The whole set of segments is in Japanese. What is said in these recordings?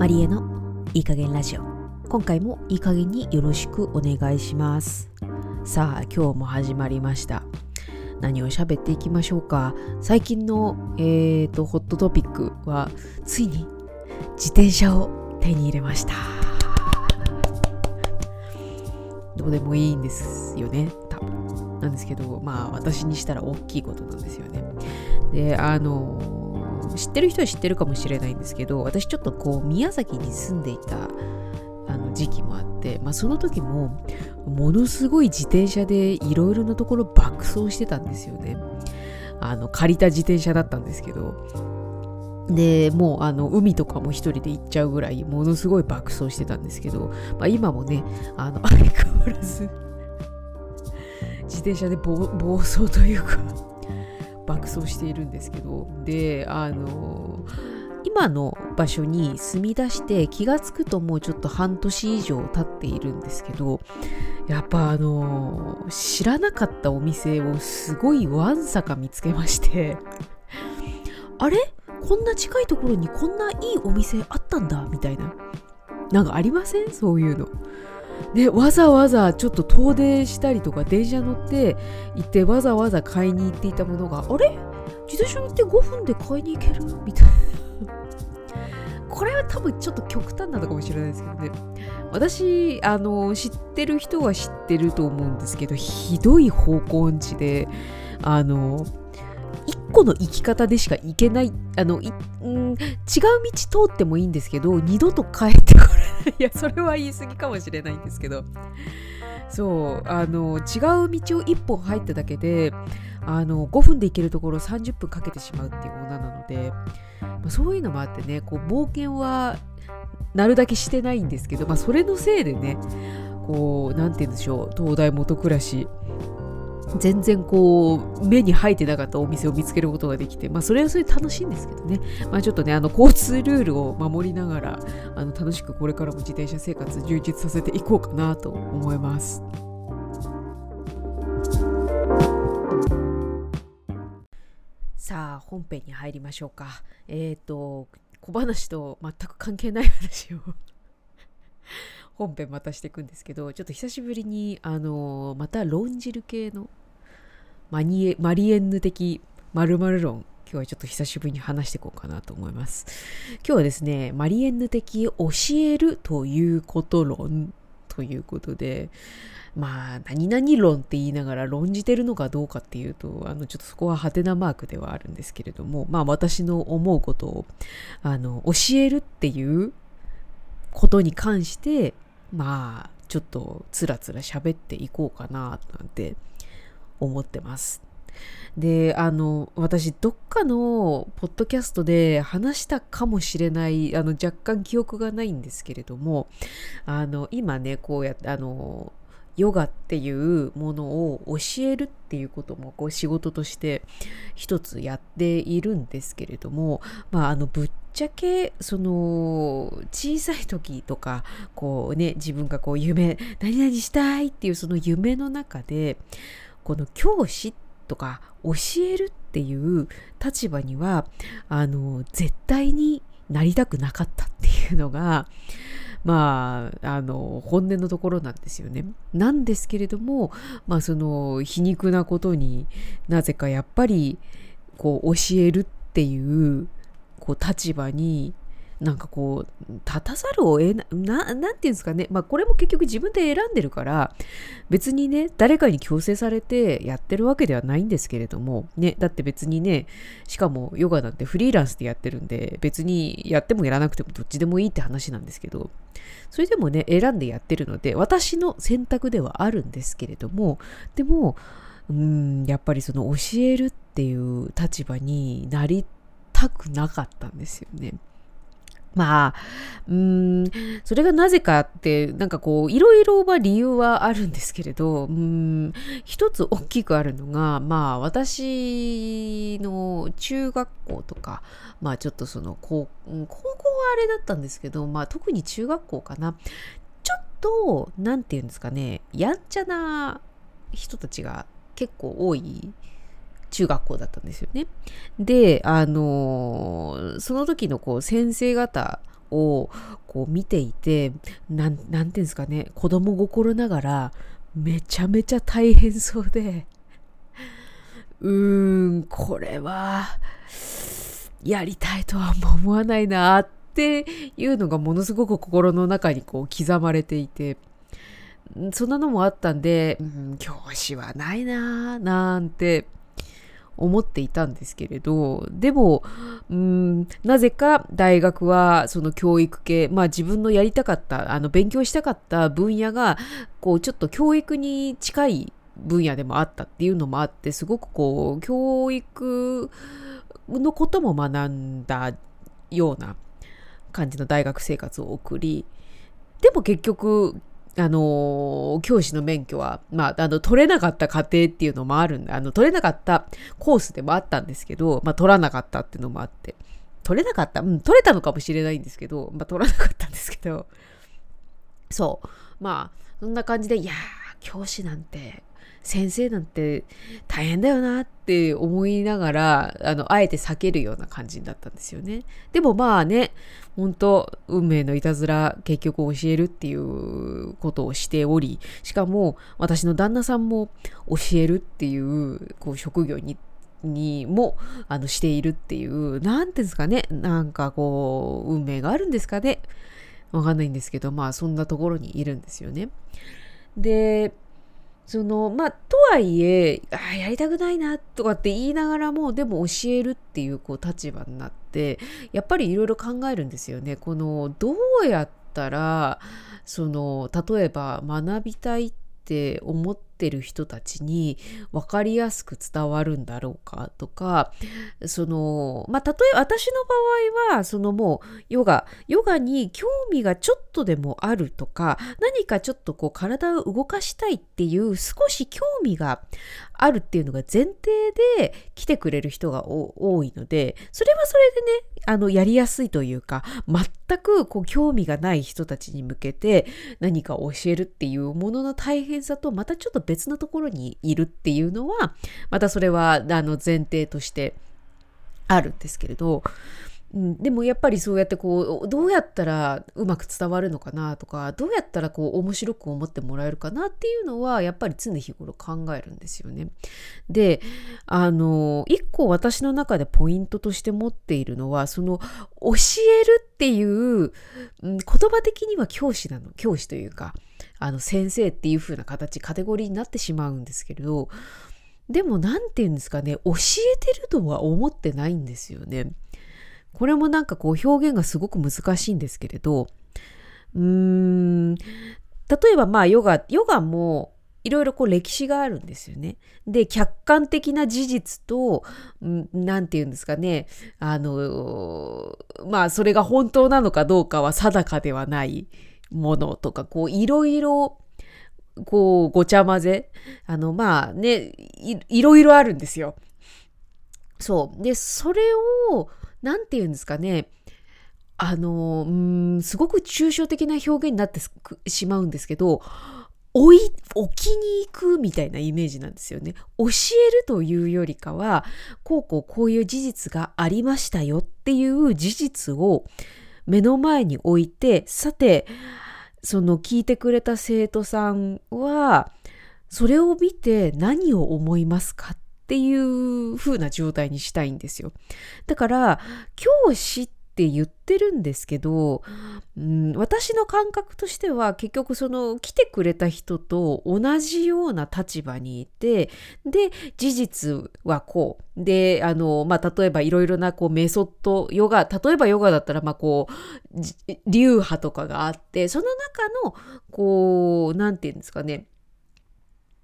マリエのいい加減ラジオ。今回もいい加減によろしくお願いします。さあ今日も始まりました。何を喋っていきましょうか。最近のえーとホットトピックはついに自転車を手に入れました。どうでもいいんですよね。多分なんですけどまあ私にしたら大きいことなんですよね。であの知ってる人は知ってるかもしれないんですけど私ちょっとこう宮崎に住んでいたあの時期もあって、まあ、その時もものすごい自転車でいろいろなところ爆走してたんですよね。あの借りた自転車だったんですけど。でもうあの海とかも一人で行っちゃうぐらいものすごい爆走してたんですけど、まあ、今もねあの相変わらず自転車で暴走というか爆走しているんですけどであの今の場所に住み出して気がつくともうちょっと半年以上経っているんですけどやっぱあの知らなかったお店をすごいわんさか見つけまして あれ？こんな近いところにこんないいお店あったんだみたいな。なんかありません？そういうの。でわざわざちょっと遠出したりとか電車乗って行ってわざわざ買いに行っていたものがあれ？自転車乗って5分で買いに行ける？みたいな。これは多分ちょっと極端なのかもしれないですけどね。私あの知ってる人は知ってると思うんですけどひどい方向音痴であの個の生き方でしか行けないあのい、うん、違う道通ってもいいんですけど二度と帰ってこれない。いやそれは言い過ぎかもしれないんですけど。そうあの違う道を1本入っただけであの5分で行けるところを30分かけてしまうっていう女なので、まあ、そういうのもあってねこう冒険はなるだけしてないんですけど、まあ、それのせいでねこう何て言うんでしょう東大元暮らし全然こう目に入ってなかったお店を見つけることができて、まあ、それはそれで楽しいんですけどね、まあ、ちょっとねあの交通ルールを守りながらあの楽しくこれからも自転車生活充実させていこうかなと思います。さあ本編に入りましょうか。えっ、ー、と小話と全く関係ない話を 本編またしていくんですけどちょっと久しぶりにあのまた論じる系のマニエマリエンヌ的〇〇論今日はちょっと久しぶりに話していこうかなと思います。今日はですね、マリエンヌ的教えるということ論ということで、まあ、何々論って言いながら論じてるのかどうかっていうと、あの、ちょっとそこはハテナマークではあるんですけれども、まあ私の思うことを、あの、教えるっていうことに関して、まあ、ちょっとつらつら喋っていこうかな、なんて思ってます。であの私どっかのポッドキャストで話したかもしれないあの若干記憶がないんですけれどもあの今ねこうやってあのヨガっていうものを教えるっていうこともこう仕事として一つやっているんですけれども、まあ、あのぶっちゃけその小さい時とかこうね自分がこう夢何々したいっていうその夢の中でこの教師とか教えるっていう立場にはあの絶対になりたくなかったっていうのがまああの本音のところなんですよね。なんですけれどもまあその皮肉なことになぜかやっぱりこう教えるっていうこう立場になんかこう立たざるを得なななんていうんですかねまあこれも結局自分で選んでるから別にね誰かに強制されてやってるわけではないんですけれどもねだって別にねしかもヨガなんてフリーランスでやってるんで別にやってもやらなくてもどっちでもいいって話なんですけどそれでもね選んでやってるので私の選択ではあるんですけれどもでもうんやっぱりその教えるっていう立場になりたくなかったんですよね。まあ、うん、それがなぜかって、なんかこう、いろいろは理由はあるんですけれど、うん、一つ大きくあるのが、まあ、私の中学校とか、まあ、ちょっとその、高高校はあれだったんですけど、まあ、特に中学校かな。ちょっと、なんていうんですかね、やんちゃな人たちが結構多い中学校だったんですよね。で、あのその時のこう先生方をこう見ていてなんなんていうんですかね子供心ながらめちゃめちゃ大変そうで うーんこれはやりたいとは思わないなっていうのがものすごく心の中にこう刻まれていてそんなのもあったんで、うん、教師はないなぁなんて思っていたんですけれどでもうんなぜか大学はその教育系まあ自分のやりたかったあの勉強したかった分野がこうちょっと教育に近い分野でもあったっていうのもあってすごくこう教育のことも学んだような感じの大学生活を送りでも結局あの教師の免許は、まあ、あの取れなかった過程っていうのもあるんであの取れなかったコースでもあったんですけど、まあ、取らなかったっていうのもあって。取れなかったうん取れたのかもしれないんですけど、まあ、取らなかったんですけど。そう。まあそんな感じでいやー教師なんて先生なんて大変だよなって思いながらあのあえて避けるような感じだったんですよね。でもまあね本当運命のいたずら結局教えるっていうことをしておりしかも私の旦那さんも教えるっていうこう職業ににもあのしているっていう何ていうんですかね。なんかこう運命があるんですかね。わかんないんですけどまあそんなところにいるんですよね。でそのまあとはいえあやりたくないなとかって言いながらもでも教えるっていうこう立場になってやっぱりいろいろ考えるんですよね。このどうやったらその例えば学びたいって思ってってる人たちに分かりやすく伝わるんだろうかとかそのまあ例え私の場合はそのもうヨガヨガに興味がちょっとでもあるとか何かちょっとこう体を動かしたいっていう少し興味があるっていうのが前提で来てくれる人が多いのでそれはそれでねあのやりやすいというか全くこう興味がない人たちに向けて何か教えるっていうものの大変さとまたちょっと別のところにいるっていうのはまたそれはあの前提としてあるんですけれど、うん、でもやっぱりそうやってこうどうやったらうまく伝わるのかなとかどうやったらこう面白く思ってもらえるかなっていうのはやっぱり常日頃考えるんですよね。であの一個私の中でポイントとして持っているのはその教えるっていう、言葉的には教師なの教師というかあの先生っていう風な形カテゴリーになってしまうんですけれどでも何て言うんですかね教えてるとは思ってないんですよね。これもなんかこう表現がすごく難しいんですけれどうーん例えばまあヨガヨガもいろいろこう歴史があるんですよね。で客観的な事実と何て言うんですかねあのまあそれが本当なのかどうかは定かではないものとかこういろいろこうごちゃ混ぜあのまあねいろいろあるんですよ。そうでそれを何て言うんですかねあのうんすごく抽象的な表現になってしまうんですけど置い置きに行くみたいなイメージなんですよね。教えるというよりかはこうこうこういう事実がありましたよっていう事実を目の前に置いてさてその聞いてくれた生徒さんはそれを見て何を思いますかっていう風な状態にしたいんですよ。だから教師って言ってるんですけど、うん、私の感覚としては結局その来てくれた人と同じような立場にいてで事実はこうであの、まあ、例えばいろいろなこうメソッドヨガ例えばヨガだったらまあこう流派とかがあってその中のこう何て言うんですかね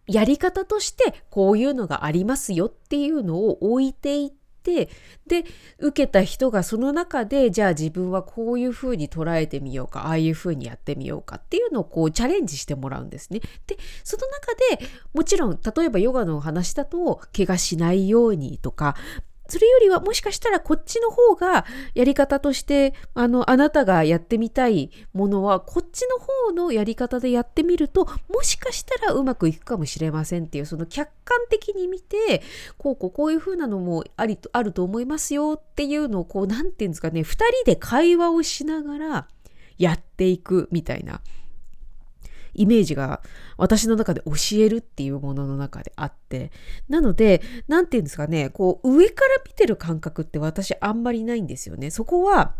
やり方としてこういうのがありますよっていうのを置いていっててで受けた人がその中でじゃあ自分はこういうふうに捉えてみようかああいうふうにやってみようかっていうのをこうチャレンジしてもらうんですね。でその中でもちろん例えばヨガの話だと怪我しないようにとかそれよりはもしかしたらこっちの方がやり方としてあのあなたがやってみたいものはこっちの方のやり方でやってみるともしかしたらうまくいくかもしれませんっていうその客観的に見てこうこうこういう風なのもありあると思いますよっていうのをこう何て言うんですかね2人で会話をしながらやっていくみたいな。イメージが私の中で教えるっていうものの中であって。なので、何て言うんですかね、こう上から見てる感覚って私あんまりないんですよね。そこは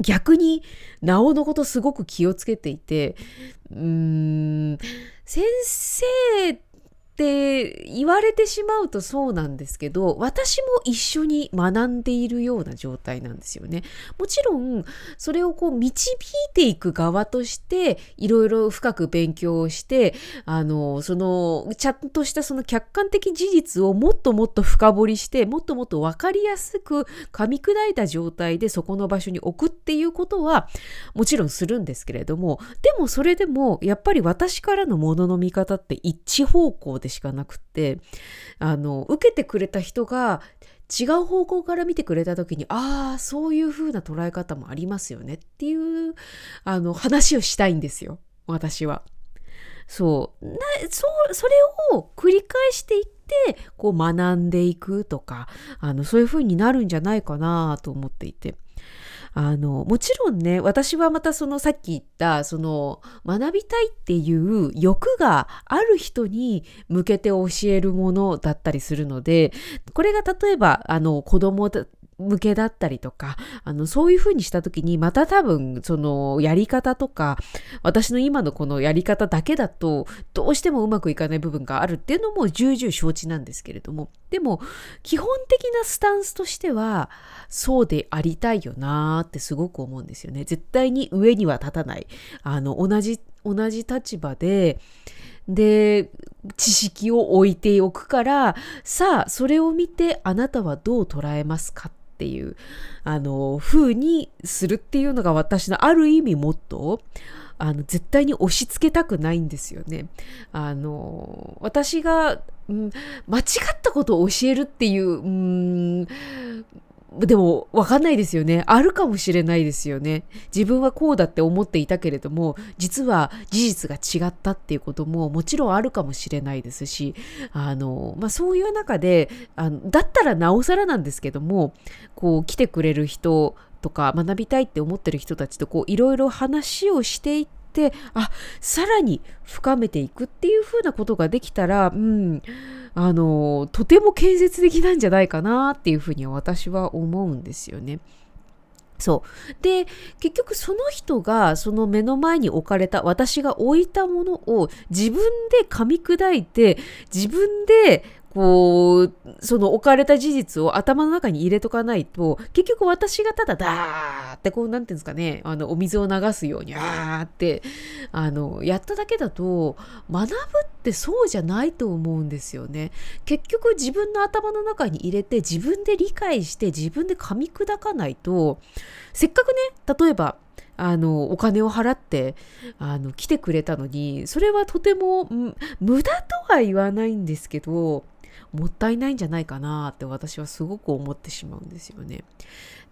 逆に、なおのことすごく気をつけていて、うーん、先生ってって言われてしまうとそうなんですけど私も一緒に学んでいるような状態なんですよね。もちろんそれをこう導いていく側としていろいろ深く勉強をしてあのそのちゃんとしたその客観的事実をもっともっと深掘りしてもっともっと分かりやすく噛み砕いた状態でそこの場所に置くっていうことはもちろんするんですけれどもでもそれでもやっぱり私からのものの見方って一致方向でしかなくってあの受けてくれた人が違う方向から見てくれた時にああそういう風な捉え方もありますよねっていうあの話をしたいんですよ私は。そうなそそれを繰り返していってこう学んでいくとかあのそういう風になるんじゃないかなと思っていて。あの、もちろんね、私はまたそのさっき言った、その学びたいっていう欲がある人に向けて教えるものだったりするので、これが例えば、あの、子供向けだったりとか、あの、そういう風にした時に、また多分、その、やり方とか、私の今のこのやり方だけだと、どうしてもうまくいかない部分があるっていうのも重々承知なんですけれども、でも、基本的なスタンスとしては、そうでありたいよなーってすごく思うんですよね。絶対に上には立たない。あの、同じ、同じ立場で、で、知識を置いておくから、さあ、それを見てあなたはどう捉えますかっていう、あの、風にするっていうのが私のある意味モットー。あの絶対に押し付けたくないんですよね。あの私が、うん、間違ったことを教えるっていう、うん、でも分かんないですよね。あるかもしれないですよね。自分はこうだって思っていたけれども、実は事実が違ったっていうことももちろんあるかもしれないですし、あの、まあ、そういう中であの、だったらなおさらなんですけども、こう来てくれる人とか学びたいって思ってる人たちとこういろいろ話をしていって、あ、さらに深めていくっていう風なことができたら、うん、あの、とても建設的なんじゃないかなっていうふうには私は思うんですよね。そう。で、結局その人がその目の前に置かれた私が置いたものを自分で噛み砕いて自分でこう、その置かれた事実を頭の中に入れとかないと、結局私がただダーってこう、なんていうんですかね、あの、お水を流すように、あーって、あの、やっただけだと、学ぶってそうじゃないと思うんですよね。結局自分の頭の中に入れて、自分で理解して、自分で噛み砕かないと、せっかくね、例えば、あのお金を払ってあの来てくれたのにそれはとても無駄とは言わないんですけどもったいないんじゃないかなって私はすごく思ってしまうんですよね。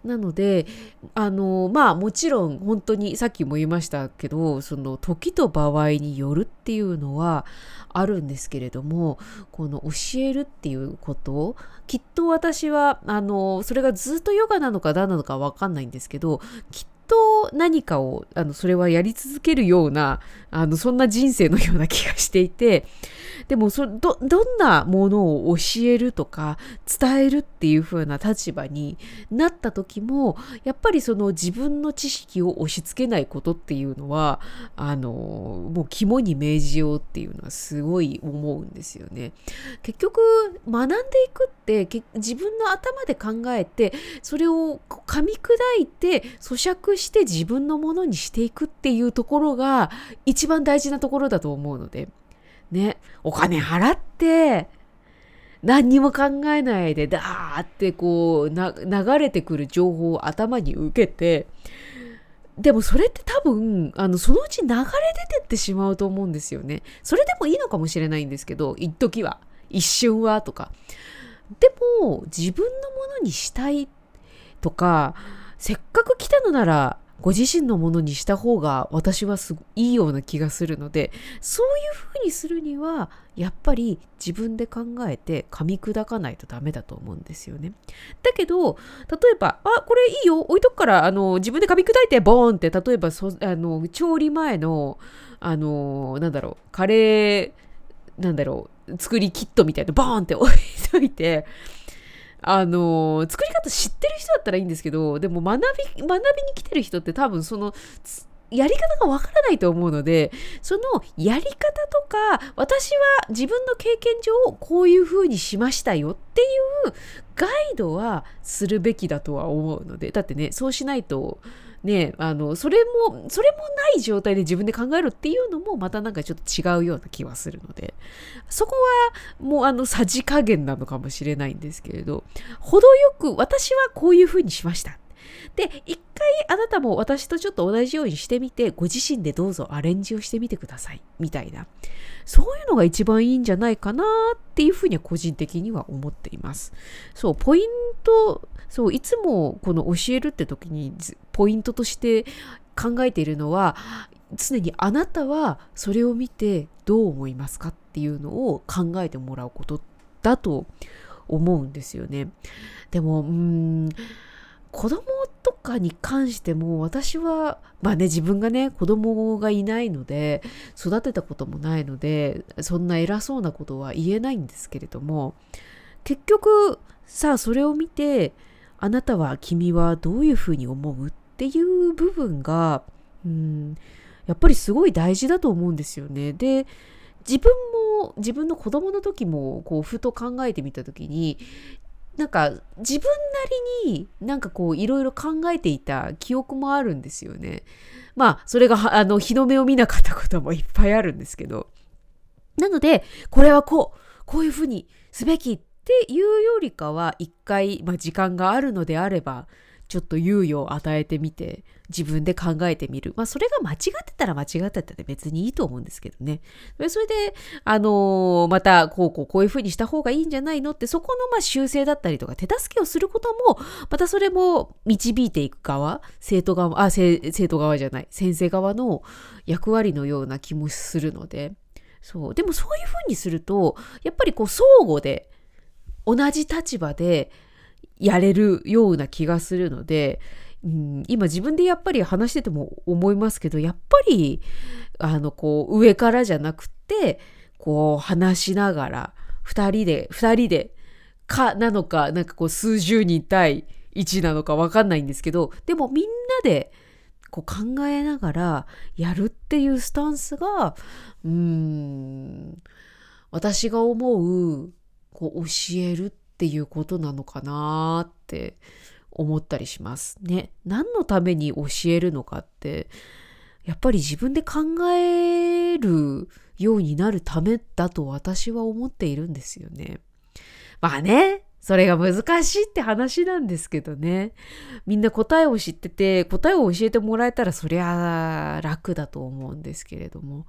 なのであのまあもちろん本当にさっきも言いましたけどその時と場合によるっていうのはあるんですけれどもこの教えるっていうこときっと私はあのそれがずっとヨガなのか何なのか分かんないんですけどきっと何かをあのそれはやり続けるようなあのそんな人生のような気がしていてでもそどどんなものを教えるとか伝えるっていう風な立場になった時もやっぱりその自分の知識を押し付けないことっていうのはあのもう肝に銘じようっていうのはすごい思うんですよね。結局学んでいくって自分の頭で考えてそれを噛み砕いて咀嚼して自分のものにしていくっていうところが一番大事なところだと思うので。ね、お金払って、何にも考えないで、ダーってこう、流れてくる情報を頭に受けて、でもそれって多分、あの、そのうち流れ出てってしまうと思うんですよね。それでもいいのかもしれないんですけど、一時は、一瞬はとか。でも自分のものにしたいとかせっかく来たのならご自身のものにした方が私はすいいような気がするのでそういうふうにするにはやっぱり自分で考えて噛み砕かないとダメだと思うんですよね。だけど例えば「あこれいいよ置いとくからあの自分で噛み砕いてボーン」って例えばそあの調理前のあのなんだろうカレーなんだろう作りキットみたいなボーンって置いといてあの作り方知ってる人だったらいいんですけどでも学び学びに来てる人って多分そのやり方がわからないと思うのでそのやり方とか私は自分の経験上こういうふうにしましたよっていうガイドはするべきだとは思うのでだってねそうしないとねあのそれもそれもない状態で自分で考えるっていうのもまたなんかちょっと違うような気はするのでそこはもうあのさじ加減なのかもしれないんですけれど程よく私はこういうふうにしました。で一回あなたも私とちょっと同じようにしてみてご自身でどうぞアレンジをしてみてください。みたいな。そういうのが一番いいんじゃないかなっていうふうには個人的には思っています。そうポイントそういつもこの教えるって時にポイントとして考えているのは常にあなたはそれを見てどう思いますかっていうのを考えてもらうことだと思うんですよね。でもうん子供とかに関しても私はまあね自分がね子供がいないので育てたこともないのでそんな偉そうなことは言えないんですけれども結局さあそれを見てあなたは君はどういうふうに思うっていう部分が、うん、やっぱりすごい大事だと思うんですよね。で自分も自分の子供の時もこうふと考えてみた時になんか自分なりになんかこういろいろ考えていた記憶もあるんですよね。まあそれがあの日の目を見なかったこともいっぱいあるんですけど。なのでこれはこうこういうふうにすべきっていうよりかは一回、まあ、時間があるのであればちょっと猶予を与えてみて自分で考えてみる。まあそれが間違ってたら間違ってたで別にいいと思うんですけどね。それで、あのー、またこうこうこういうふうにした方がいいんじゃないのってそこのまあ修正だったりとか手助けをすることもまたそれも導いていく側、生徒側、あ、生徒側じゃない、先生側の役割のような気もするので。そう。でもそういうふうにすると、やっぱりこう相互で同じ立場でやれるような気がするので、うん、今自分でやっぱり話してても思いますけどやっぱりあのこう上からじゃなくてこう話しながら2人で2人でかなのかなんかこう数十人対1なのか分かんないんですけどでもみんなでこう考えながらやるっていうスタンスがうん私が思うこう教えるっていうことなのかなって思ったりしますね。何のために教えるのかってやっぱり自分で考えるようになるためだと私は思っているんですよね。まあね、それが難しいって話なんですけどね。みんな答えを知ってて、答えを教えてもらえたらそりゃ楽だと思うんですけれども。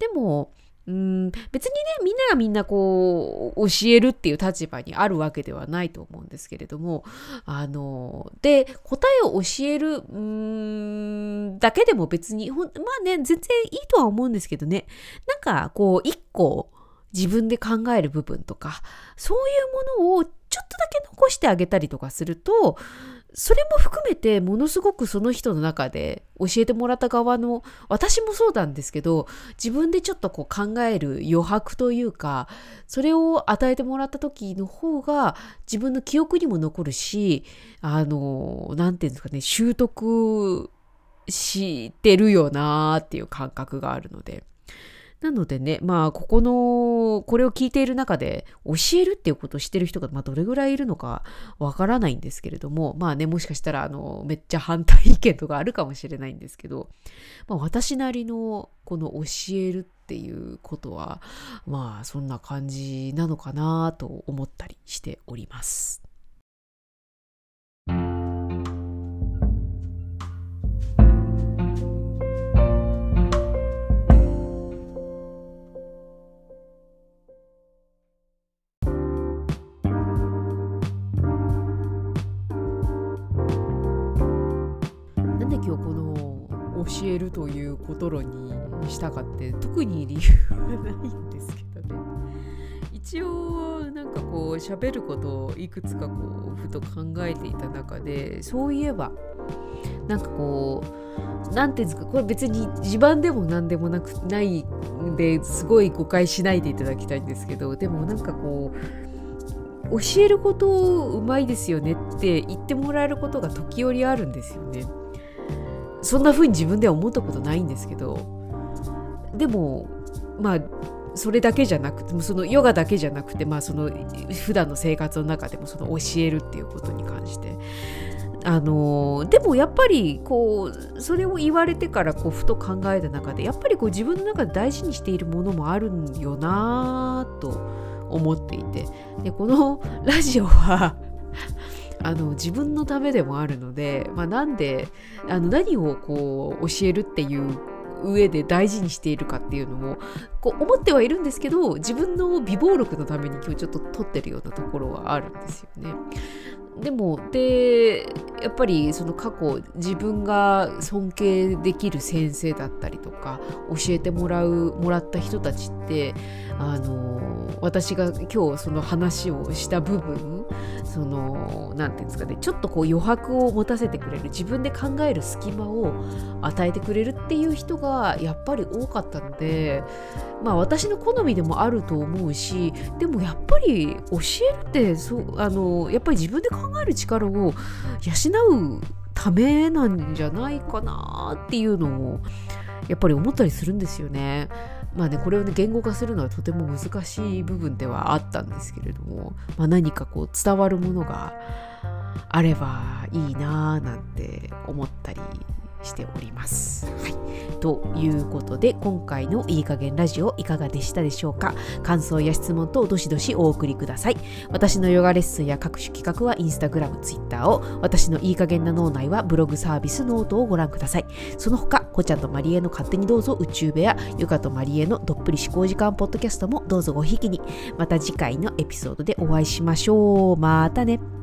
でも、うん。別にねみんながみんなこう教えるっていう立場にあるわけではないと思うんですけれどもあので答えを教えるうんだけでも別にまあね全然いいとは思うんですけどね。なんかこう一個自分で考える部分とかそういうものをちょっとだけ残してあげたりとかするとそれも含めてものすごくその人の中で教えてもらった側の私もそうなんですけど自分でちょっとこう考える余白というかそれを与えてもらった時の方が自分の記憶にも残るしあの何て言うんですかね習得してるよなーっていう感覚があるので。なのでね、まあ、ここの、これを聞いている中で、教えるっていうことをしてる人が、まあ、どれぐらいいるのかわからないんですけれども、まあね、もしかしたら、あの、めっちゃ反対意見とかあるかもしれないんですけど、まあ、私なりの、この教えるっていうことは、まあ、そんな感じなのかなと思ったりしております。ということ論にしたかって特に理由はないんですけどね一応なんかこう喋ることをいくつかこうふと考えていた中でそういえばなんかこう何ていうんですかこれ別に自慢でも何でもなくないんですごい誤解しないでいただきたいんですけどでもなんかこう教えることうまいですよねって言ってもらえることが時折あるんですよね。そんな風に自分では思ったことないんですけどでもまあそれだけじゃなくてそのヨガだけじゃなくてまあその普段の生活の中でもその教えるっていうことに関して。あのでもやっぱりこうそれを言われてからこうふと考えた中でやっぱりこう自分の中で大事にしているものもあるんよなと思っていて。でこのラジオはあの自分のためでもあるので、まあ、なんであの何をこう教えるっていう上で大事にしているかっていうのをこう思ってはいるんですけど自分の美貌録のために今日ちょっと撮ってるようなところはあるんですよね。でもでやっぱりその過去自分が尊敬できる先生だったりとか教えてもらうもらった人たちってあの私が今日その話をした部分その何て言うんですかねちょっとこう余白を持たせてくれる自分で考える隙間を与えてくれるっていう人がやっぱり多かったのでまあ私の好みでもあると思うしでもやっぱり教えるってそうあのやっぱり自分で考える力を養うためなんじゃないかなっていうのをやっぱり思ったりするんですよね。まあねこれをね言語化するのはとても難しい部分ではあったんですけれども、まあ、何かこう伝わるものがあればいいなぁなんて思ったりしております。はい、ということで今回のいい加減ラジオいかがでしたでしょうか？感想や質問等どしどしお送りください。私のヨガレッスンや各種企画はインスタグラム、ツイッターを私のいい加減な脳内はブログサービスノートをご覧ください。その他、こちゃんとマリエの勝手にどうぞ宇宙部屋、ゆかとマリエのどっぷり思考時間ポッドキャストもどうぞごひきに。また次回のエピソードでお会いしましょう。またね。